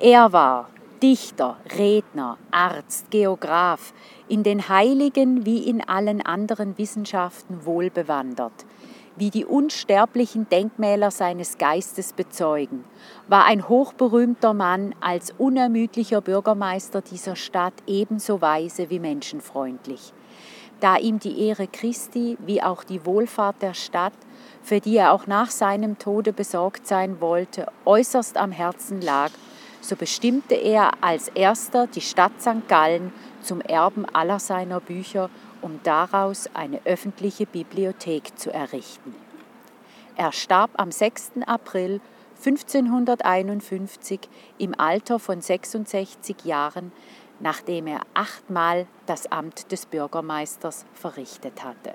Er war Dichter, Redner, Arzt, Geograph, in den Heiligen wie in allen anderen Wissenschaften wohlbewandert, wie die unsterblichen Denkmäler seines Geistes bezeugen, war ein hochberühmter Mann als unermüdlicher Bürgermeister dieser Stadt ebenso weise wie menschenfreundlich. Da ihm die Ehre Christi wie auch die Wohlfahrt der Stadt, für die er auch nach seinem Tode besorgt sein wollte, äußerst am Herzen lag, so bestimmte er als erster die Stadt St. Gallen zum Erben aller seiner Bücher, um daraus eine öffentliche Bibliothek zu errichten. Er starb am 6. April 1551 im Alter von 66 Jahren, nachdem er achtmal das Amt des Bürgermeisters verrichtet hatte.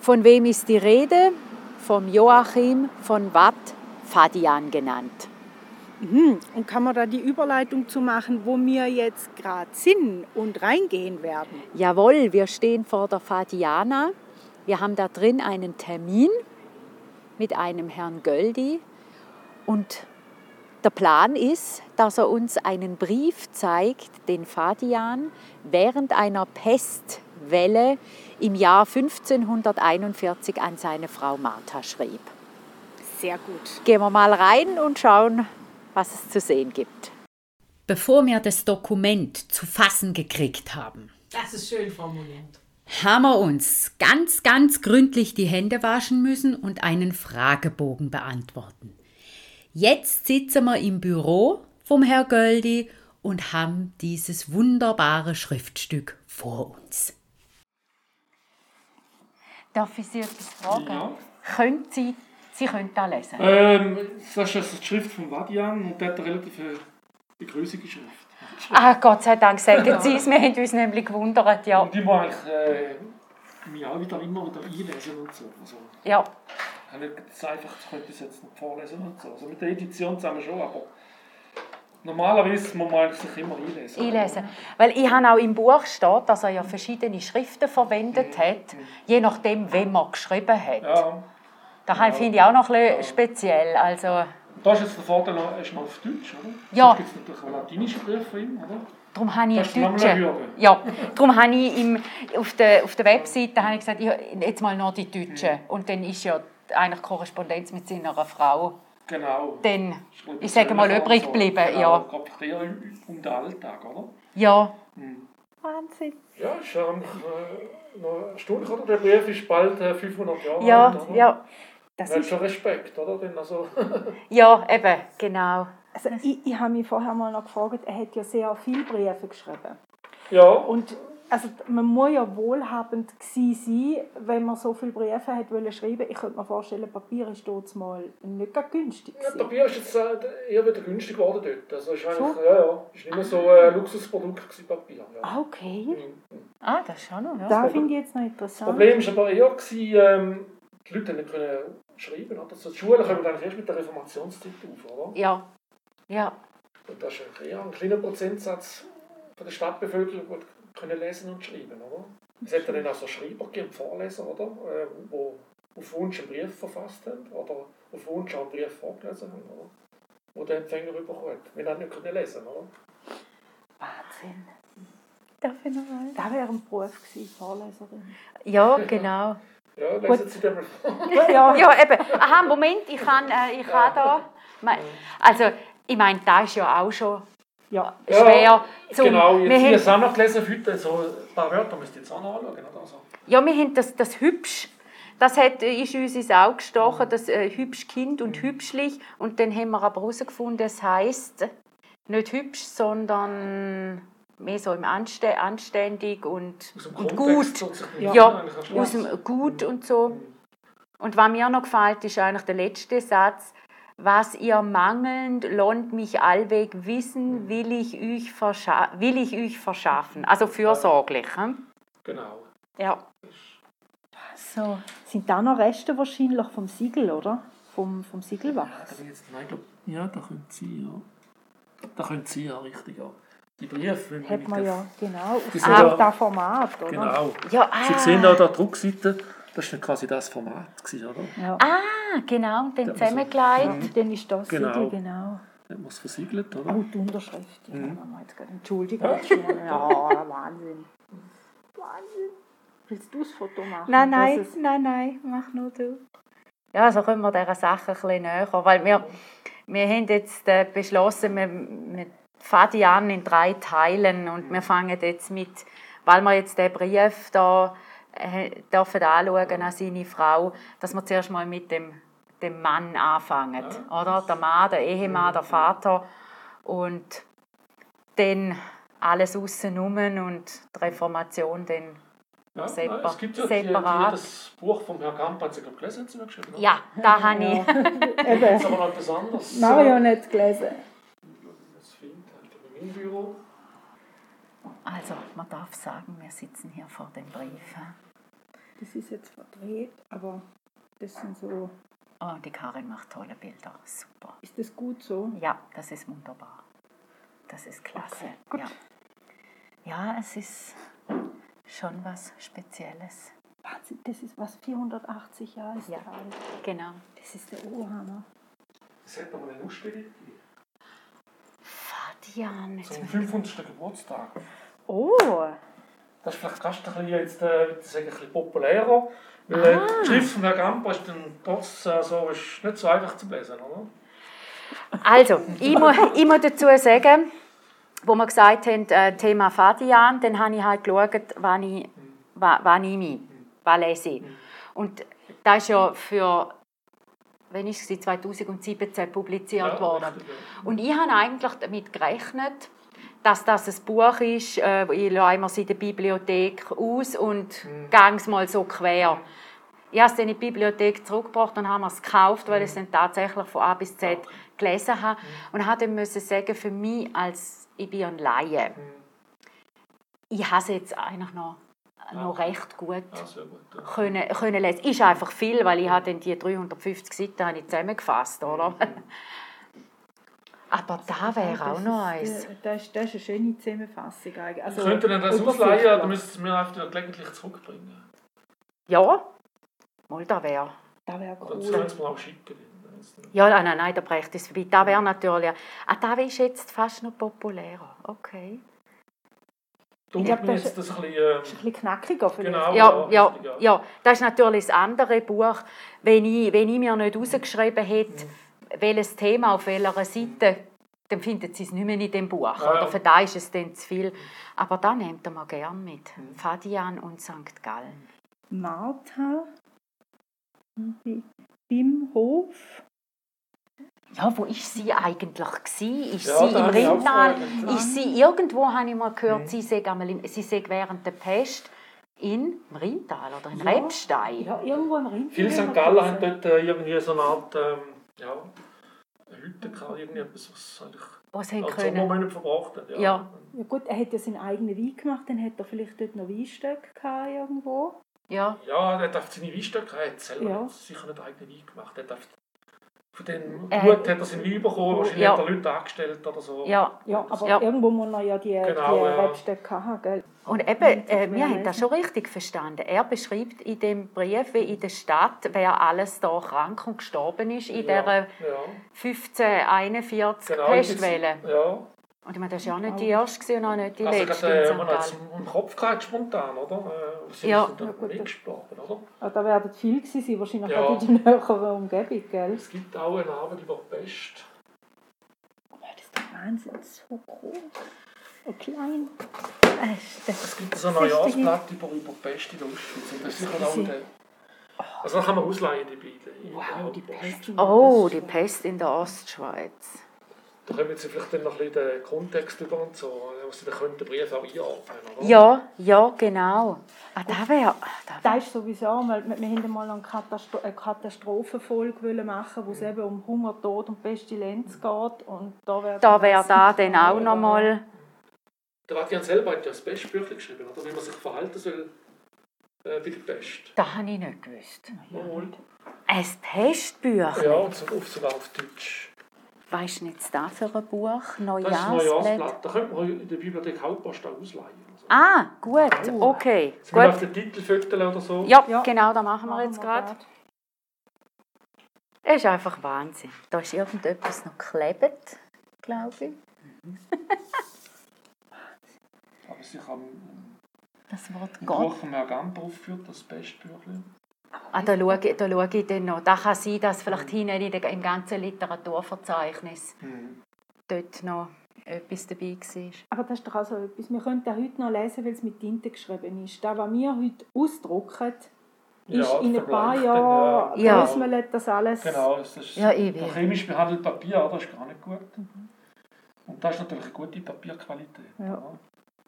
Von wem ist die Rede? Vom Joachim von Watt, Fadian genannt. Mhm. Und kann man da die Überleitung zu machen, wo wir jetzt gerade sind und reingehen werden? Jawohl, wir stehen vor der Fadiana. Wir haben da drin einen Termin mit einem Herrn Göldi und der Plan ist, dass er uns einen Brief zeigt, den Fadian während einer Pestwelle im Jahr 1541 an seine Frau Martha schrieb. Sehr gut. Gehen wir mal rein und schauen, was es zu sehen gibt. Bevor wir das Dokument zu fassen gekriegt haben, das ist schön formuliert, haben wir uns ganz, ganz gründlich die Hände waschen müssen und einen Fragebogen beantworten. Jetzt sitzen wir im Büro vom Herr Göldi und haben dieses wunderbare Schriftstück vor uns. Darf ich Sie etwas fragen? Ja. Können Sie, Sie können da lesen? Ähm, das ist die Schrift von Vadian und der hat eine relativ begrüßige Schrift. Ah, Gott sei Dank, sagen Sie es. Wir haben uns nämlich gewundert, ja. Und die muss eigentlich äh, mich auch wieder immer wieder einlesen und so. Also, ja. Ich habe nicht ich könnte es jetzt nicht vorlesen und so. Also mit der Edition zusammen schon, aber Normalerweise muss man sich immer einlesen. einlesen. Weil ich habe auch im Buch steht, dass er ja verschiedene Schriften verwendet hat, je nachdem, wem er geschrieben hat. Ja. Das ja. finde ich auch noch ein bisschen speziell. Also, da ist jetzt der Vorteil, ist mal auf Deutsch, oder? Ja. gibt es natürlich einen latinischen Brief von ihm, oder? Darum habe ich Deutsche. Ja, darum habe ich im, auf, der, auf der Webseite habe ich gesagt, ich, jetzt mal noch die Deutschen. Mhm. Und dann ist ja eigentlich Korrespondenz mit seiner Frau Genau. Dann, ich, ich sage mal, übrig geblieben. Genau, ja. Geht eher um den Alltag, oder? Ja. Hm. Wahnsinn. Ja, ist ja äh, noch eine Stunde, oder? Der Brief ist bald äh, 500 Jahre ja, alt, oder? Ja, das ist schon Respekt, oder? Denn also ja, eben, genau. Also ich, ich habe mich vorher mal noch gefragt, er hat ja sehr viele Briefe geschrieben. Ja. Und also man muss ja wohlhabend sein, wenn man so viele Briefe hat wollen schreiben. Ich könnte mir vorstellen, Papier ist dort mal nicht günstig. Ja, Papier ist jetzt äh, eher wieder günstig geworden dort. Also ist eigentlich, so? ja, ja, ist nicht mehr so ein Luxusprodukt gewesen, Papier. Ja. Ah, okay. Mhm. Ah, das ist schon noch. Ja. Das finde ich jetzt noch interessant. Das Problem war aber eher, gewesen, ähm, die Leute nicht können schreiben. Oder? Also die Schulen kommen eigentlich erst mit der Reformationszeit auf, oder? Ja. Ja. Und das ist eher ein kleiner Prozentsatz von der Stadtbevölkerung, können lesen und schreiben, oder? Es hätte dann auch so Schreiber gegeben, Vorleser, oder? Äh, wo auf Wunsch einen Brief verfasst haben oder auf Wunsch auch einen Brief vorgelesen haben, oder? Wo der Empfänger überkommt. Wir haben nicht können lesen, oder? Wahnsinn. Darf ich noch mal? Das wäre ein Beruf gewesen, Vorleserin. Ja, genau. Ja, lesen Sie den mal vor. ja, ja, eben. Aha, Moment, ich kann, äh, ich kann da... Also, ich meine, da ist ja auch schon ja, schwer. Ja, zum, genau, jetzt wir haben, auch noch gelesen heute, so ein paar Wörter müsst ihr jetzt auch noch anschauen. Also. Ja, wir haben das, das hübsch, Das hat, ist uns ins Auge gestochen, das äh, hübsch Kind und hübschlich. Und dann haben wir aber herausgefunden, es heisst nicht hübsch, sondern mehr so im Anste anständig und, und gut. Ja. Ja, aus dem Gut und so. Und was mir noch gefällt, ist eigentlich der letzte Satz. Was ihr mangelnd lohnt mich allweg wissen, will ich euch, verscha will ich euch verschaffen. Also fürsorglich. hm? Genau. Ja. So. Sind da noch Reste wahrscheinlich vom Siegel, oder? Vom, vom Siegelwachs? Nein, glaub, ja, da können Sie, ja. Da können Sie, ja, richtig, ja. Die Briefe, wenn Hat man ja, genau. Auf ah, ja- das Format, oder? Genau. Ja, ah, Sie sehen da, da die Rückseite, das war quasi das Format, gewesen, oder? Ja. ah, genau, und dann Ja, zusammengelegt. Dann ist das Genau. Siegel, genau. Dann es versiegelt, oder? Oh, die Unterschrift. Ja, Mhm. Entschuldigung. Ja, Wahnsinn. Wahnsinn. Willst du das Foto machen? Nein, nein, nein, nein, mach nur du. Ja, so kommen wir dieser Sache ein bisschen näher. Weil wir, wir haben jetzt äh, beschlossen, wir, wir fangen die an in drei Teilen und wir fangen jetzt mit, weil wir jetzt den Brief da äh, dürfen anschauen an seine Frau, dass wir zuerst mal mit dem, dem Mann anfangen. Oder? Der Mann, der Ehemann, der Vater und dann alles außenrum und die Reformation dann Ja, separ- es gibt ja die, separat. Die, das Buch vom Herrn Kamp, hat Sie, glaube gelesen, haben Sie geschrieben? oder? Ja, da habe ich. Das ist aber noch etwas anderes. Mario nicht gelesen. Das findet halt in meinem Büro. Also, man darf sagen, wir sitzen hier vor dem Brief. Das ist jetzt verdreht, aber das sind so. Oh, die Karin macht tolle Bilder. Super. Ist das gut so? Ja, das ist wunderbar. Das ist klasse. Ja. ja, es ist schon was Spezielles. Wahnsinn, das ist was 480 Jahre ist Ja. alt. Genau. Das ist der Ohrhammer. Das hat aber eine Ausstellung gegeben. Fadian. Jetzt Zum 500. Geburtstag. Oh! Das ist vielleicht fast ein bisschen, jetzt, äh, ich sagen, ein bisschen populärer. Weil äh, die Schrift von Herrn Kamp ist dann trotz äh, so, ist nicht so einfach zu lesen, oder? Also, ich muss, ich muss dazu sagen, wo wir gesagt haben, äh, Thema Fadian, dann habe ich halt geschaut, wann ich, wa- wann ich mich, was lese ich. Und das ist ja für, wenn ist es, 2017 publiziert worden. richtig, ja. Und ich habe eigentlich damit gerechnet, dass das ein Buch ist, äh, ich lasse immer in der Bibliothek aus und Mhm. gehe es mal so quer. Ich habe es dann in die Bibliothek zurückgebracht und haben es gekauft, weil ich es dann tatsächlich von A bis Z gelesen habe. Und habe dann müssen sagen, für mich als, ich bin ein Laie, ich habe es jetzt eigentlich noch, noch recht gut sehr gut. Können, können lesen. Ist einfach viel, weil ich habe dann die 350 Seiten habe ich zusammengefasst, oder? Aber da wäre auch noch eins. Das, das, ist, das ist eine schöne Zusammenfassung. eigentlich. Also, Könnt ihr denn das ausleihen, dann müsst ihr mir einfach gelegentlich zurückbringen. Ja, mal da wäre. Das wäre Oder das cool. können Sie mir auch schicken. Ja, nein, nein, nein, da bräuchte es vorbei. Da wäre natürlich. Ah, da ist jetzt fast noch populärer. Okay. Hat mir das jetzt das ein bisschen... Ähm, Ist ein bisschen knackiger vielleicht. Genau. Ja, ja, ja. ja. Das ist natürlich das andere Buch. Wenn ich, wenn ich mir nicht rausgeschrieben hätte, welches Thema auf welcher Seite, dann findet sie es nicht mehr in dem Buch. Ja. Oder für da ist es dann zu viel. Aber da nimmt man gerne mit. Fadian und St. Gallen. Martha Bimhof. Ja, wo ist sie eigentlich gsi? Ist Ja, sie im? Fragen. Ist sie irgendwo? Habe ich mal gehört, sie sei einmal im, sie sei während der Pest in im Rintal oder in Ja. Rebstein. Ja, irgendwo im Rind. Viele St. Gallen haben dort äh, irgendwie so eine Art... Ähm, ja, Hütte gehabt, irgendwie etwas, was eigentlich Was sie als können. Sommermonat verbracht haben. Ja. Ja. Ja gut, er hat ja seinen eigenen Wein gemacht, dann hat er vielleicht dort noch Weinstöcke gehabt irgendwo. Ja. Ja, er darf seine Weinstöcke, er hat selber Ja. nicht, sicher nicht eigenen Wein gemacht. Er darf, von dem Er Hut hat- hat er seinen Wein bekommen, wahrscheinlich Ja. hat er Leute angestellt oder so. Ja. Ja, aber Ja. irgendwo muss er ja die, Genau, die ja. Rebstöcke haben, gell? Und eben, äh, wir haben das schon richtig verstanden. Er beschreibt in dem Brief, wie in der Stadt, wer alles da krank und gestorben ist in ja. dieser Ja, 1541 genau. Pestwelle. Ja. Und ich meine, das war ja auch nicht die erste gewesen und auch nicht die Also letzte in äh, man hat es im Kopf gehabt, spontan, oder? Äh, sie Ja. sind Ja, dann das- gestorben, oder? Ja, da werden viele gewesen sein, wahrscheinlich Ja. auch in der näheren Umgebung, gell? Es gibt auch einen Abend über die Pest. Oh, das ist der Wahnsinn, so groß. So klein. Es gibt so eine Neujahrsplatte über, über die Pest in der Ostschweiz. Und das ist sicher auch der, Also dann kann man ausleihen, die beiden. Wow, die Pest. Oh, die Pest in der Ostschweiz. Da kommen Sie vielleicht dann noch ein bisschen den Kontext über und so, wo Sie dann können den Brief auch einordnen oder? Ja, ja, genau. Ah, da wäre. Da Das ist sowieso mal, wir, wir mal eine, Katastro eine Katastrophenfolge wollen machen, wo es eben um Hunger, Tod und Pestilenz geht. Und da wäre da wär da dann auch nochmal. Der Vatikan selber hat ja ein Pestbüchlein geschrieben, oder? wie man sich verhalten soll äh, bei der Pest. Das habe ich nicht gewusst. Mal. Ein Pestbüchlein. Ja, und so- auf, sogar auf Deutsch. Weißt du nicht, was das für ein Buch? Das ist ein Neujahrsblatt? Neujahrsblatt. Da könnte man in der Bibliothek Hauptpost auch ausleihen. Ah, gut, okay. Sie können auf Gut. den Titelviertel oder so. Ja, Ja. genau, das machen wir jetzt Machen gerade. Es ist einfach Wahnsinn. Da ist irgendetwas noch geklebt, glaube ich. Aber sich am Das Wort Gott. Buch aufgeführt, das Pestbüchlein. Ah, da schaue, ich- da schaue ich dann noch. Das kann sein, dass vielleicht hinten in der, im ganzen Literaturverzeichnis Mhm. dort noch etwas dabei war. Aber das ist doch auch so etwas. Wir können das heute noch lesen, weil es mit Tinte geschrieben ist. Das, was wir heute ausdrucken, ist Ja, in ein paar Jahren ja. Ja. bröselt das alles. Genau, das ist Ja, chemisch behandelte Papier, das ist gar nicht gut. Und das ist natürlich eine gute Papierqualität. Ja.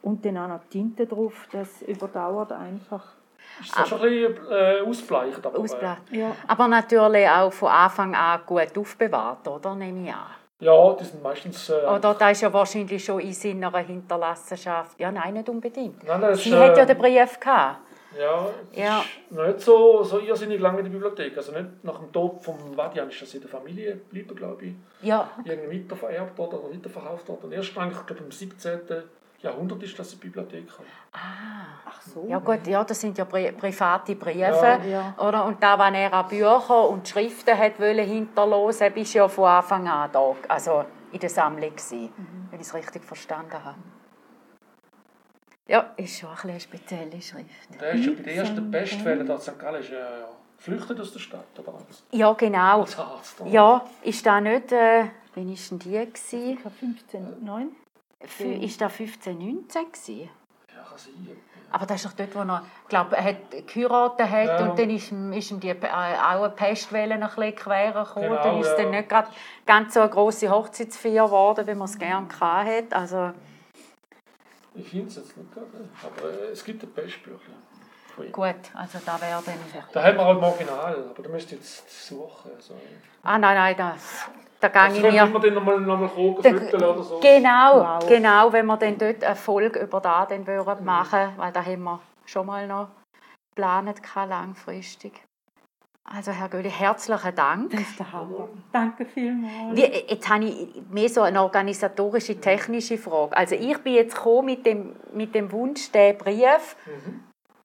Und dann auch noch Tinte drauf, das überdauert einfach. Ist zwar schon ein bisschen äh, ausbleicht, aber... Ausblatt. Ja. Aber natürlich auch von Anfang an gut aufbewahrt, oder? Nehme ich an. Äh, ja, die sind meistens... Äh, Oder da ist ja wahrscheinlich schon in seiner Hinterlassenschaft. Ja, nein, nicht unbedingt. nein, das ist, Sie hat ja äh, den Brief gehabt. Ja, es Ja. ist nicht so, so irrsinnig lange in der Bibliothek. Also nicht nach dem Tod vom Vatian ist das in der Familie geblieben, glaube ich. Ja, Irgendwie weitervererbt worden oder weiterverkauft worden. Und erst eigentlich, ich glaube im 17. Jahrhundert ist das eine Bibliothek. Ah, ach so. Ja gut, ja, das sind ja Pri private Briefe. Ja, ja. Oder? Und da, wenn er auch Bücher und Schriften hat wollen hinterlassen, bist ja von Anfang an da, also in der Sammlung gewesen, mhm. wenn ich es richtig verstanden habe. Ja, ist schon ein eine spezielle Schrift. Der ist ja bei den ersten Bestfällen da St. Gallen ist äh, ja geflüchtet aus der Stadt, oder was? Ja, genau. Arzt, ja, ist da nicht... Äh, wann war denn die? 1509. Mhm. Ist 15, 19. gewesen? Ja, kann sein. Aber das ist doch dort, wo er, glaub, hat geheiratet hat ja. und dann ist, ihm, ist ihm die, äh, auch eine Pestwelle ein bisschen quer gekommen. Genau, dann ist es ja. dann nicht grad ganz so eine grosse Hochzeitsfeier geworden, wie man es gerne hatte. Also, ich finde es jetzt nicht gerade, aber äh, es gibt ein Pestbüchlein. Gut, also da wäre dann... Da haben wir halt Marginal, aber da müsst ihr jetzt suchen. Also. Ah nein, nein, das da also gehe ich können mir... wir dann nochmal noch mal gucken, Dann- fütteln oder so. Genau, Wow. genau, wenn wir dann dort eine Folge über das dann würden machen weil da haben wir schon mal noch geplant, langfristig. Also Herr Göli, herzlichen Dank. Das ist der Hammer. Danke vielmals. Wie, jetzt habe ich mehr so eine organisatorische, technische Frage. Also ich bin jetzt gekommen mit dem, mit dem Wunsch, den Brief, Mhm.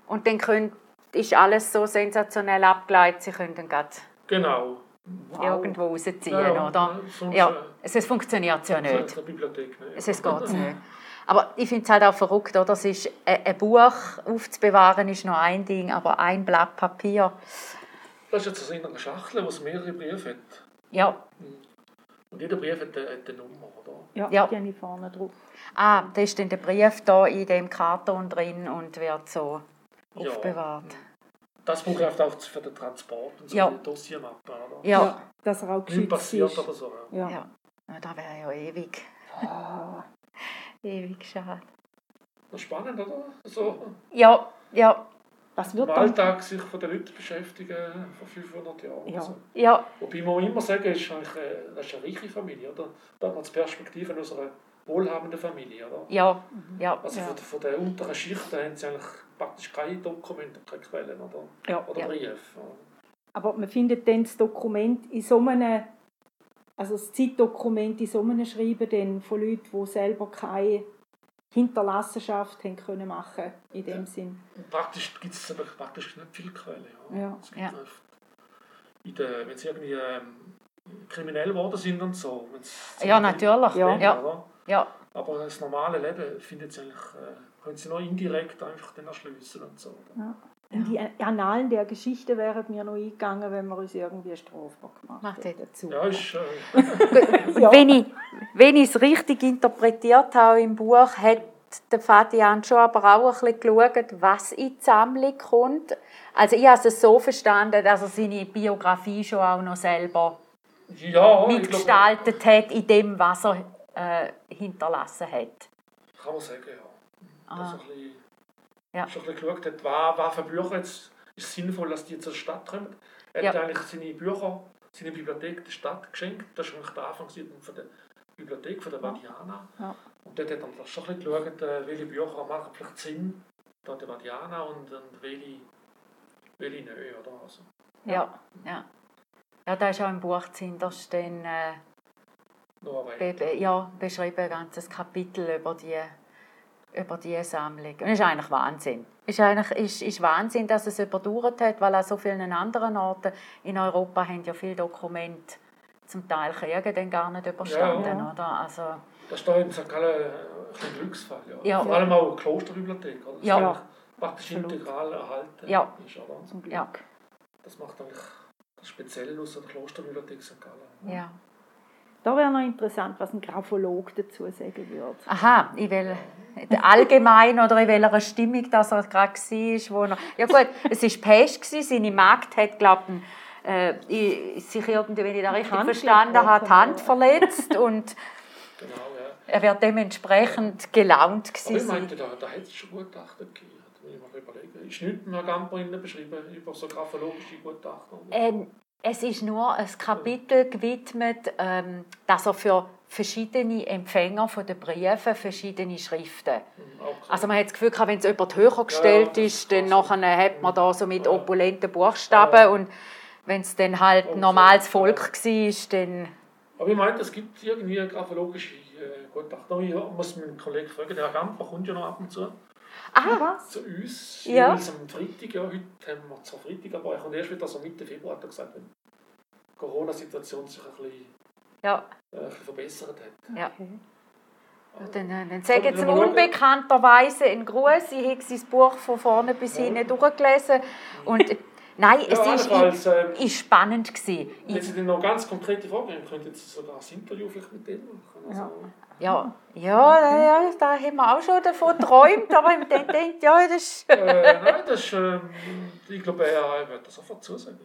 und dann könnt, ist alles so sensationell abgeleitet, Sie können dann grad Genau. Irgendwo rausziehen, Ja, ja. oder? Sonst, Ja, äh, es es funktioniert ja In nicht. der Bibliothek nicht. Es geht nicht. Aber ich finde es halt auch verrückt, oder? Es ist, ein ein Buch aufzubewahren ist noch ein Ding, aber ein Blatt Papier, Das ist jetzt also in einer Schachtel, wo es mehrere Briefe hat. ja. Und jeder Brief hat eine, hat eine Nummer, oder? Ja, Ja. die habe ich vorne drauf. Ah, da ist dann der Brief da in dem Karton drin und wird so Ja. aufbewahrt. Das braucht auch für den Transport und so Ja. die Dossiermappe, oder? Ja, Dass er auch geschützt passiert ist. oder so. Ja. Ja. ja. ja. Da wäre ja ewig, Ah. ewig schade. Das ist spannend, oder? So Ja, ja, Was im wird dann? Alltag sich von den Leuten beschäftigen vor 500 Jahren. Ja. So. ja, Wobei man immer sagen, ist eigentlich, das ist eine reiche Familie, oder? Da hat man die Perspektive aus einer wohlhabenden Familie, oder? ja, ja. Also Ja. von, von den unteren Schichten haben sie eigentlich praktisch keine Dokumente, keine Quellen, oder? Ja. Oder Ja. Briefe. Aber man findet dann das Dokument in so einem, also das Zeitdokument in so einem Schreiben dann von Leuten, die selber keine Hinterlassenschaft haben können machen in dem Sinn. Praktisch gibt es aber praktisch nicht viele Quellen. Ja. Ja. Es gibt Ja. oft in der, wenn sie irgendwie ähm, kriminell geworden sind und so. wenn's Ja, natürlich. Ja. Ja. oder? Ja, Aber das normale Leben findet sie eigentlich, äh, können sie noch indirekt einfach dann erschliessen und so. oder? Und die Annalen der Geschichte wären mir noch eingegangen, wenn wir uns irgendwie strafbar gemacht Macht hätten dazu. Ja, ist, äh, Und wenn ich wenn ich es richtig interpretiert habe im Buch, hat der Fadian schon aber auch ein bisschen geschaut, was in die Sammlung kommt. Also ich habe es so verstanden, dass er seine Biografie schon auch noch selber ja, mitgestaltet hat in dem, was er äh, hinterlassen hat. Kann man sagen, ja. Ah. Dass er ein bisschen, Ja. schon ein bisschen geschaut hat, was, was für Bücher jetzt ist sinnvoll, dass die zur Stadt kommen. Er Ja. hat eigentlich seine Bücher, seine Bibliothek der Stadt geschenkt. Das war eigentlich der Anfang von der Bibliothek von der Vadiana. Ja. Und dort hat er schon ein bisschen geschaut, äh, welche Bücher machen vielleicht Sinn, da der Vadiana und, und welche, welche nicht. Oder? Also, Ja, ja. Ja, da ist auch im Buch zuhinterst dann, äh, be be ja, beschrieben, ein ganzes Kapitel über die, über die Sammlung. Und das ist eigentlich Wahnsinn. Ist eigentlich ist, ist Wahnsinn, dass es überdauert hat, weil an so vielen anderen Orten in Europa haben ja viele Dokumente zum Teil Kriege dann gar nicht überstanden, Ja. oder? Also, Das ist in St. Gallen ein Glücksfall. Ja. Ja. Vor allem auch die Klosterbibliothek. Oder? Das Ja. praktisch Absolut. integral erhalten. Ja. Ist, oder? Zum Glück. Ja. Das macht eigentlich das Spezielle aus der Klosterbibliothek St. Gallen. ja. Da wäre noch interessant, was ein Graphologe dazu sagen würde. Aha, in wel, allgemein oder in welcher Stimmung dass er gerade war. Wo er, ja gut, es war Pest, gewesen, seine Magd hat, glaube ich, äh, i- sich irgendwie, wenn ich das richtig Hand verstanden habe, die Hand verletzt und Genau, ja. er wird dementsprechend gelaunt Aber ich gewesen. meinte, da, da hätte es schon Gutachten gegeben. Ich. Ist nichts mehr Gamperinnen beschrieben über so graphologische Gutachten? Ähm, es ist nur ein Kapitel gewidmet, ähm, dass er für verschiedene Empfänger von den Briefen verschiedene Schriften. Hm, auch so. Also man hat das Gefühl, wenn es jemand höher gestellt Ja, ja, ist, dann nachher hat man da so mit Ja. opulenten Buchstaben und wenn es dann halt Und normales Volk war, dann... Aber ich meinte, es gibt irgendwie graphologische äh, ich muss meinen Kollegen fragen, der Herr Gamper kommt ja noch ab und zu Ah, zu uns. Ja. Jeweils am Freitag. Ja, heute haben wir zwar Freitag, aber er kommt erst wieder so Mitte Februar, hat er gesagt, wenn die Corona-Situation sich ein bisschen, ja, äh, ein bisschen verbessert hat. ja. Okay. Dann, äh, dann sage jetzt Sollen wir mal schauen? unbekannterweise einen Gruß. Ich habe sein Buch von vorne bis Ja. hinten durchgelesen. Und äh, nein, es Ja, ist, ähm, ist spannend gewesen. Wenn Sie dann noch ganz konkrete Fragen haben, könnten Sie sogar ein Interview vielleicht mit denen machen. Also, ja, ja, ja, da haben wir auch schon davon geträumt, aber ich dann denkt, ja, das ist, äh, nein, das ist, ähm, ich glaube, er wird das sofort zusagen.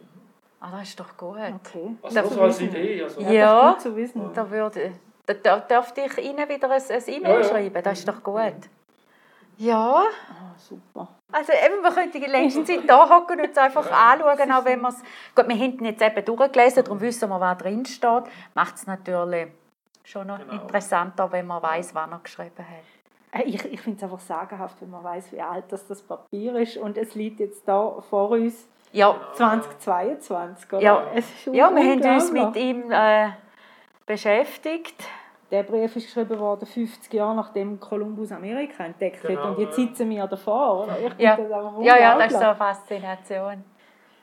ah, das ist doch gut. Okay. Also Da nur so als. Idee. Also, Ja. Das ist gut zu wissen. Da würde, da, da dürfte ich Ihnen wieder ein, ein E-Mail Ja, ja. schreiben, das ist doch gut. Ja, Ah, super. Also eben, wir könnten die längste Zeit da hocken und es einfach anschauen, auch wenn wir es... Gut, wir haben jetzt eben durchgelesen, darum wissen wir, was drin steht. Macht es natürlich schon noch Genau. interessanter, wenn man weiß, wann er geschrieben hat. Äh, Ich, ich finde es einfach sagenhaft, wenn man weiß, wie alt das, das Papier ist. Und es liegt jetzt da vor uns Ja, 2022. Oder? Ja. es ist ja wir haben uns mit ihm äh, beschäftigt. Der Brief ist geschrieben worden 50 Jahre nachdem Kolumbus Amerika entdeckt Genau, hat. Und jetzt sitzen wir davor. Oder? Ich Ja. das einfach Ja, ja, das ist so eine Faszination.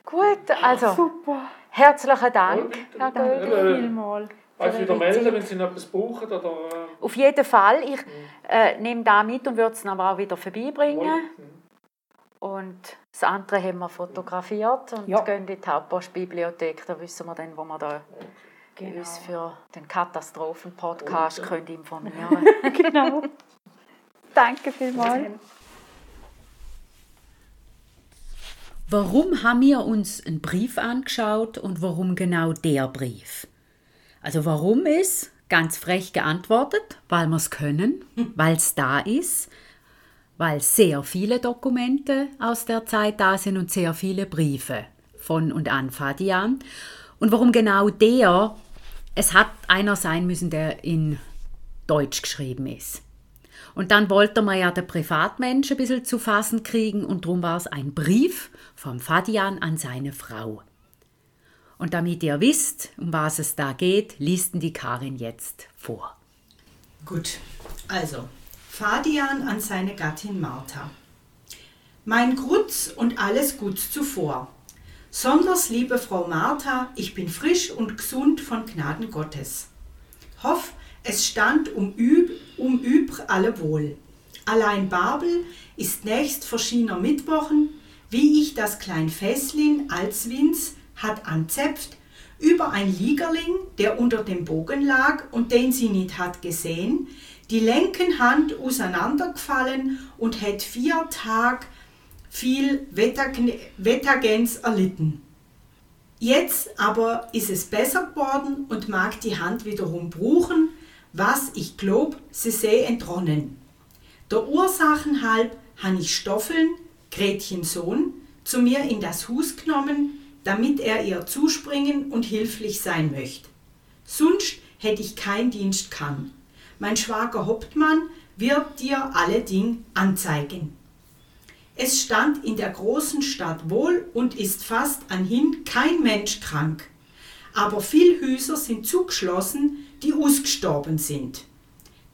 Gut, also Super. herzlichen Dank. Herr Danke Göldi. Vielmals. Euch für wieder melden, wenn Sie noch etwas brauchen. Oder, äh, Auf jeden Fall. Ich äh, nehme da mit und würde es dann aber auch wieder vorbeibringen. wollen. Und das andere haben wir fotografiert und Ja. gehen in die Hauptpostbibliothek. Da wissen wir dann, wo wir da Genau. uns für den Katastrophen-Podcast ja. können informieren genau. Danke vielmals. Warum haben wir uns einen Brief angeschaut und warum genau der Brief? Also warum ist, ganz frech geantwortet, weil wir es können, weil es da ist, weil sehr viele Dokumente aus der Zeit da sind und sehr viele Briefe von und an Fadian. Und warum genau der? Es hat einer sein müssen, der in Deutsch geschrieben ist. Und dann wollte man ja den Privatmensch ein bisschen zu fassen kriegen und darum war es ein Brief vom Fadian an seine Frau. Und damit ihr wisst, um was es da geht, liest die Karin jetzt vor. Gut, also Fadian an seine Gattin Martha. Mein Grutz und alles gut zuvor. Sonders liebe Frau Martha, ich bin frisch und gesund von Gnaden Gottes. Hoff, es stand um üb, um übr alle wohl. Allein Babel ist nächst verschiedener Mittwochen, wie ich das klein Fässlin als Wins hat anzepft, über ein Liegerling, der unter dem Bogen lag und den sie nicht hat gesehen, die Lenkenhand auseinandergefallen und hat vier Tag viel Wettergens erlitten. Jetzt aber ist es besser geworden und mag die Hand wiederum bruchen, was ich glaub, sie sei entronnen. Der Ursachen halb han ich Stoffeln, Gretchens Sohn, zu mir in das Hus genommen, damit er ihr zuspringen und hilflich sein möchte. Sonst hätte ich kein Dienst kann. Mein Schwager Hauptmann wird dir alle Ding anzeigen. Es stand in der großen Stadt wohl und ist fast anhin kein Mensch krank. Aber viel Hüser sind zugeschlossen, die ausgestorben sind.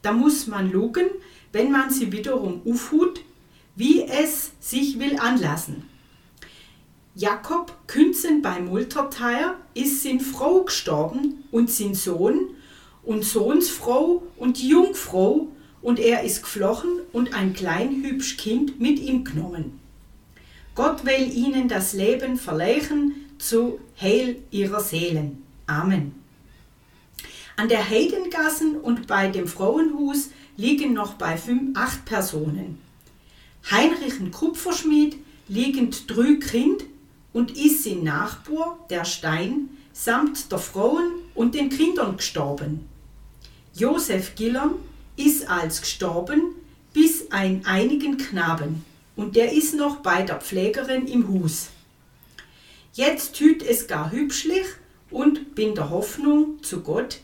Da muss man lugen, wenn man sie wiederum aufhut, wie es sich will anlassen. Jakob Künzen bei Multerteier ist sin Frau gestorben und sin Sohn und Sohnsfrau und Jungfrau und er ist geflochen und ein klein hübsch Kind mit ihm genommen. Gott will ihnen das Leben verleichen zu Heil ihrer Seelen. Amen. An der Heidengassen und bei dem Frauenhus liegen noch bei fünf, acht Personen. Heinrichen Kupferschmied liegend drei Kind und ist sein Nachbar, der Stein, samt der Frauen und den Kindern gestorben. Josef Gillern ist als gestorben, bis ein einigen Knaben, und der ist noch bei der Pflegerin im Hus. Jetzt tüt es gar hübschlich und bin der Hoffnung zu Gott,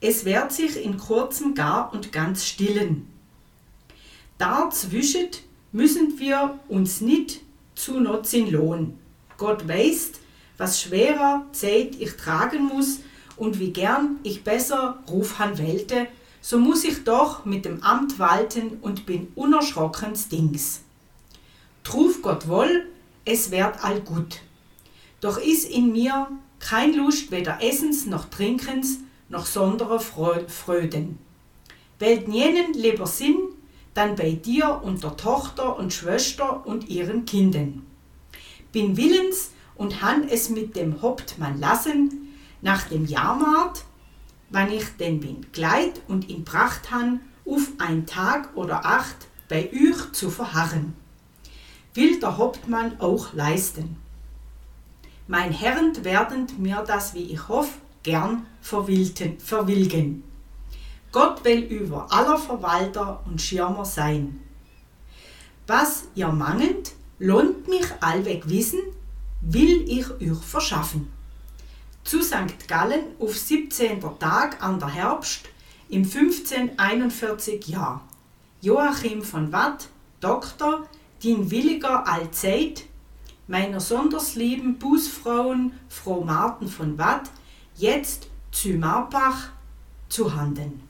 es wird sich in kurzem gar und ganz stillen. Dazwischen müssen wir uns nicht zu Nutzen lohnen. Gott weiß, was schwerer Zeit ich tragen muss und wie gern ich besser Ruf han wählte, so muss ich doch mit dem Amt walten und bin unerschrockens Dings. Truf Gott woll, es werd all gut. Doch is in mir kein Lust weder Essens noch Trinkens noch sondere Fröden. Wählt jenen lieber Sinn, dann bei dir und der Tochter und Schwester und ihren Kindern. Bin willens und han es mit dem Hauptmann lassen, nach dem Jahrmarkt wann ich denn bin gleit und in Pracht han, auf ein Tag oder acht bei euch zu verharren. Will der Hauptmann auch leisten. Mein Herren werden mir das, wie ich hoff, gern verwilgen. Gott will über aller Verwalter und Schirmer sein. Was ihr mangend, lohnt mich allweg wissen, will ich euch verschaffen zu St. Gallen auf 17. Tag an der Herbst im 1541 Jahr. Joachim von Watt, Doktor, dien williger allzeit, meiner sonderslieben Bußfrauen Frau Marten von Watt, jetzt zu Marbach zu handen.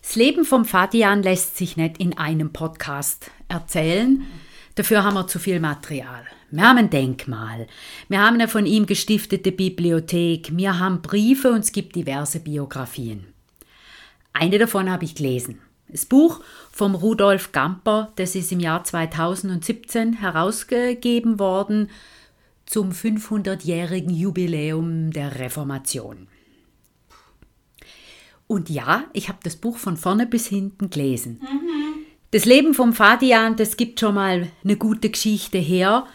Das Leben vom Fadian lässt sich nicht in einem Podcast erzählen. Dafür haben wir zu viel Material. Wir haben ein Denkmal, wir haben eine von ihm gestiftete Bibliothek, wir haben Briefe und es gibt diverse Biografien. Eine davon habe ich gelesen. Das Buch vom Rudolf Gamper, das ist im Jahr 2017 herausgegeben worden zum 500-jährigen Jubiläum der Reformation. Und ja, ich habe das Buch von vorne bis hinten gelesen. Mhm. Das Leben vom Fadian, das gibt schon mal eine gute Geschichte her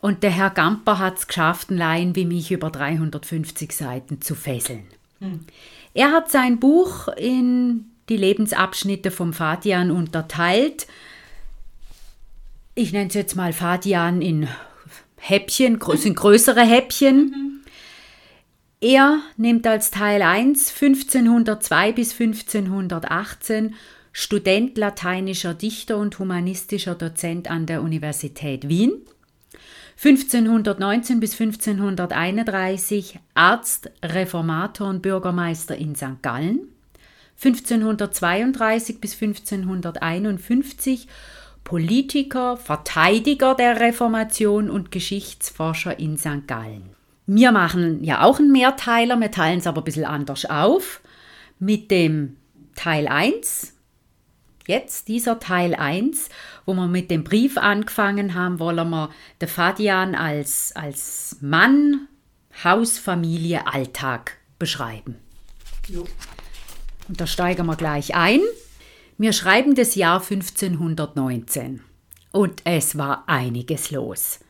und der Herr Gamper hat es geschafft, ein Laien wie mich über 350 Seiten zu fesseln. Hm. Er hat sein Buch in die Lebensabschnitte vom Fadian unterteilt. Ich nenne es jetzt mal Fadian in Häppchen, sind größere Häppchen. Mhm. Er nimmt als Teil 1 1502 bis 1518 Student lateinischer Dichter und humanistischer Dozent an der Universität Wien. 1519 bis 1531 Arzt, Reformator und Bürgermeister in St. Gallen. 1532 bis 1551 Politiker, Verteidiger der Reformation und Geschichtsforscher in St. Gallen. Wir machen ja auch einen Mehrteiler, wir teilen es aber ein bisschen anders auf. Mit dem Teil 1 Jetzt dieser Teil 1, wo wir mit dem Brief angefangen haben, wollen wir den Fadian als, als Mann Haus, Familie, Alltag beschreiben. Jo. Und da steigen wir gleich ein. Wir schreiben das Jahr 1519 und es war einiges los.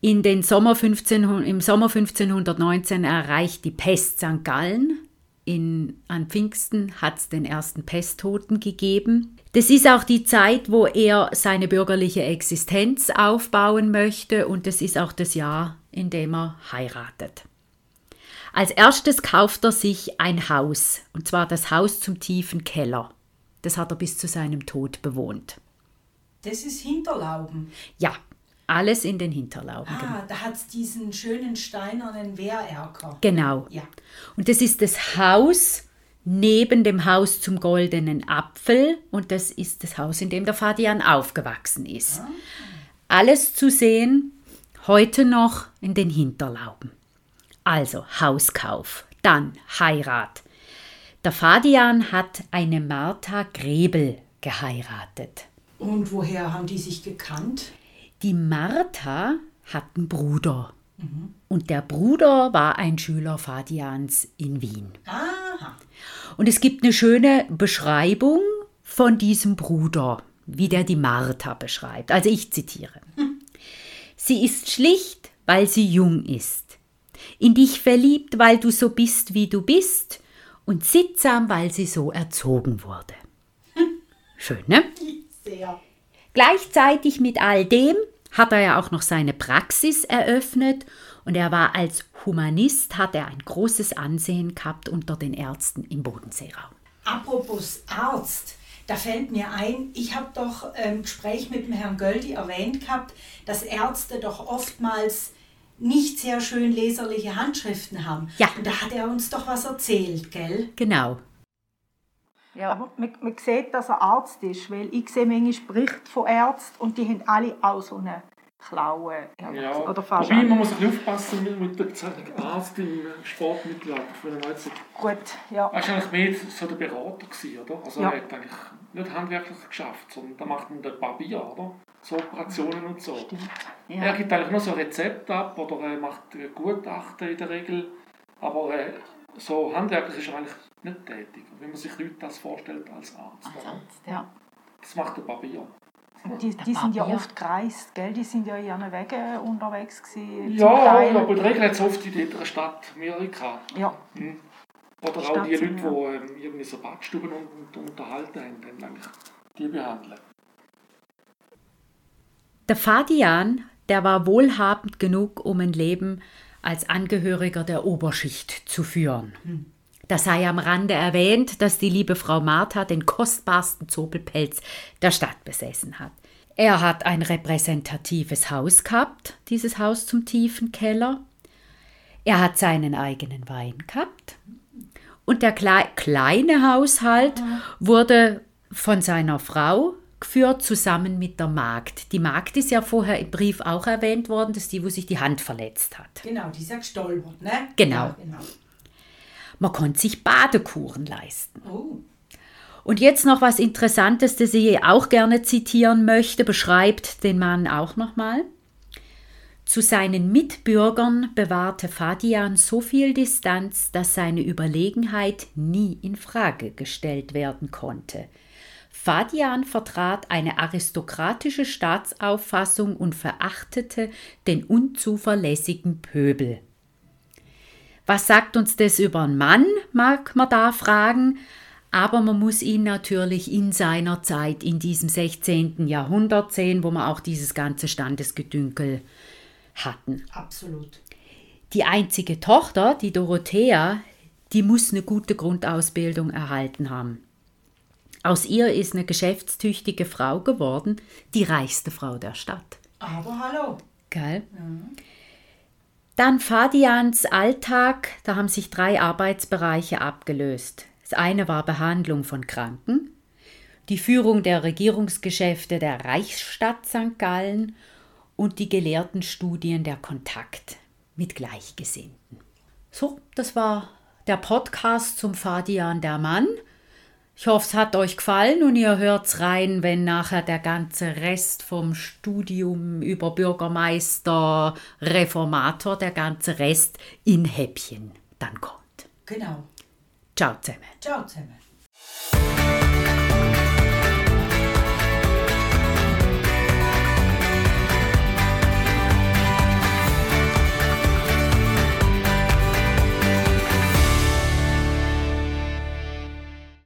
In den Sommer 15, Im Sommer 1519 erreicht die Pest St. Gallen. In, an Pfingsten hat es den ersten Pesttoten gegeben. Das ist auch die Zeit, wo er seine bürgerliche Existenz aufbauen möchte und das ist auch das Jahr, in dem er heiratet. Als erstes kauft er sich ein Haus, und zwar das Haus zum tiefen Keller. Das hat er bis zu seinem Tod bewohnt. Das ist Hinterlauben. Ja, alles in den Hinterlauben. Ah, da hat es diesen schönen steinernen Wehrerker. Genau. Ja. Und das ist das Haus neben dem Haus zum goldenen Apfel und das ist das Haus, in dem der Fadian aufgewachsen ist. Alles zu sehen heute noch in den Hinterlauben. Also Hauskauf, dann Heirat. Der Fadian hat eine Martha Grebel geheiratet. Und woher haben die sich gekannt? Die Martha hat einen Bruder. Und der Bruder war ein Schüler Fadians in Wien. Aha. Und es gibt eine schöne Beschreibung von diesem Bruder, wie der die Martha beschreibt. Also ich zitiere. Sie ist schlicht, weil sie jung ist. In dich verliebt, weil du so bist, wie du bist. Und sittsam, weil sie so erzogen wurde. Schön, ne? Sehr. Gleichzeitig mit all dem hat er ja auch noch seine Praxis eröffnet und er war als Humanist, hat er ein großes Ansehen gehabt unter den Ärzten im Bodenseeraum. Apropos Arzt, da fällt mir ein, ich habe doch im Gespräch mit dem Herrn Göldi erwähnt gehabt, dass Ärzte doch oftmals nicht sehr schön leserliche Handschriften haben. Ja. Und da hat er uns doch was erzählt, gell? Genau. Ja. Aber man, man sieht, dass er Arzt ist, weil ich sehe manchmal Berichte von Ärzten und die haben alle auch so eine Klaue. Ja, Oder fast wobei man muss ein bisschen aufpassen mit, mit der Bezeichnung Arzt im Sportmittelalter. Von der Neuzeit. Gut, ja. Er war eigentlich mehr so der Berater, gewesen, oder? Also Ja. er hat eigentlich nicht handwerklich geschafft, sondern da macht man den Barbier, oder? So Operationen und so. Er gibt eigentlich nur so Rezepte ab oder er macht äh, Gutachten in der Regel. Aber äh, so handwerklich ist er eigentlich nicht tätig, wenn man sich Leute das vorstellt als Arzt. oder? ja. Das macht der Barbier. Die, die sind ja oft gereist, gell? Die sind ja in ihren Wegen unterwegs gewesen. zum Ja, Teil. aber der Regel hat es oft in jeder Stadt gehabt. Ja, Mhm. Oder Stadt auch die sind, Leute, die ähm, irgendwie so Badstuben und, und unterhalten haben, dann eigentlich die behandeln. Der Fadian, der war wohlhabend genug, um ein Leben als Angehöriger der Oberschicht zu führen. Da sei am Rande erwähnt, dass die liebe Frau Martha den kostbarsten Zobelpelz der Stadt besessen hat. Er hat ein repräsentatives Haus gehabt, dieses Haus zum tiefen Keller. Er hat seinen eigenen Wein gehabt. Und der klei kleine Haushalt wurde von seiner Frau geführt, zusammen mit der Magd. Die Magd ist ja vorher im Brief auch erwähnt worden, das ist die, wo sich die Hand verletzt hat. Genau, die ist ja gestolpert, ne? Genau. Ja, genau. Man konnte sich Badekuren leisten. Oh, Und jetzt noch was Interessantes, das ich auch gerne zitieren möchte, beschreibt den Mann auch nochmal. Zu seinen Mitbürgern bewahrte Fadian so viel Distanz, dass seine Überlegenheit nie in Frage gestellt werden konnte. Fadian vertrat eine aristokratische Staatsauffassung und verachtete den unzuverlässigen Pöbel. Was sagt uns das über einen Mann, mag man da fragen, aber man muss ihn natürlich in seiner Zeit, in diesem 16. Jahrhundert sehen, wo man auch dieses ganze Standesgedünkel hatten. absolut. Die einzige Tochter, die Dorothea, die muss eine gute Grundausbildung erhalten haben. Aus ihr ist eine geschäftstüchtige Frau geworden, die reichste Frau der Stadt. Aber hallo. Gell? Dann Fadians Alltag, da haben sich drei Arbeitsbereiche abgelöst. Das eine war Behandlung von Kranken, die Führung der Regierungsgeschäfte der Reichsstadt St. Gallen und die gelehrten Studien der Kontakt mit Gleichgesinnten. So, das war der Podcast zum Fadian der Mann. Ich hoffe, es hat euch gefallen und ihr hört's rein, wenn nachher der ganze Rest vom Studium über Bürgermeister, Reformator, der ganze Rest in Häppchen dann kommt. Genau. Ciao zusammen. Ciao zusammen.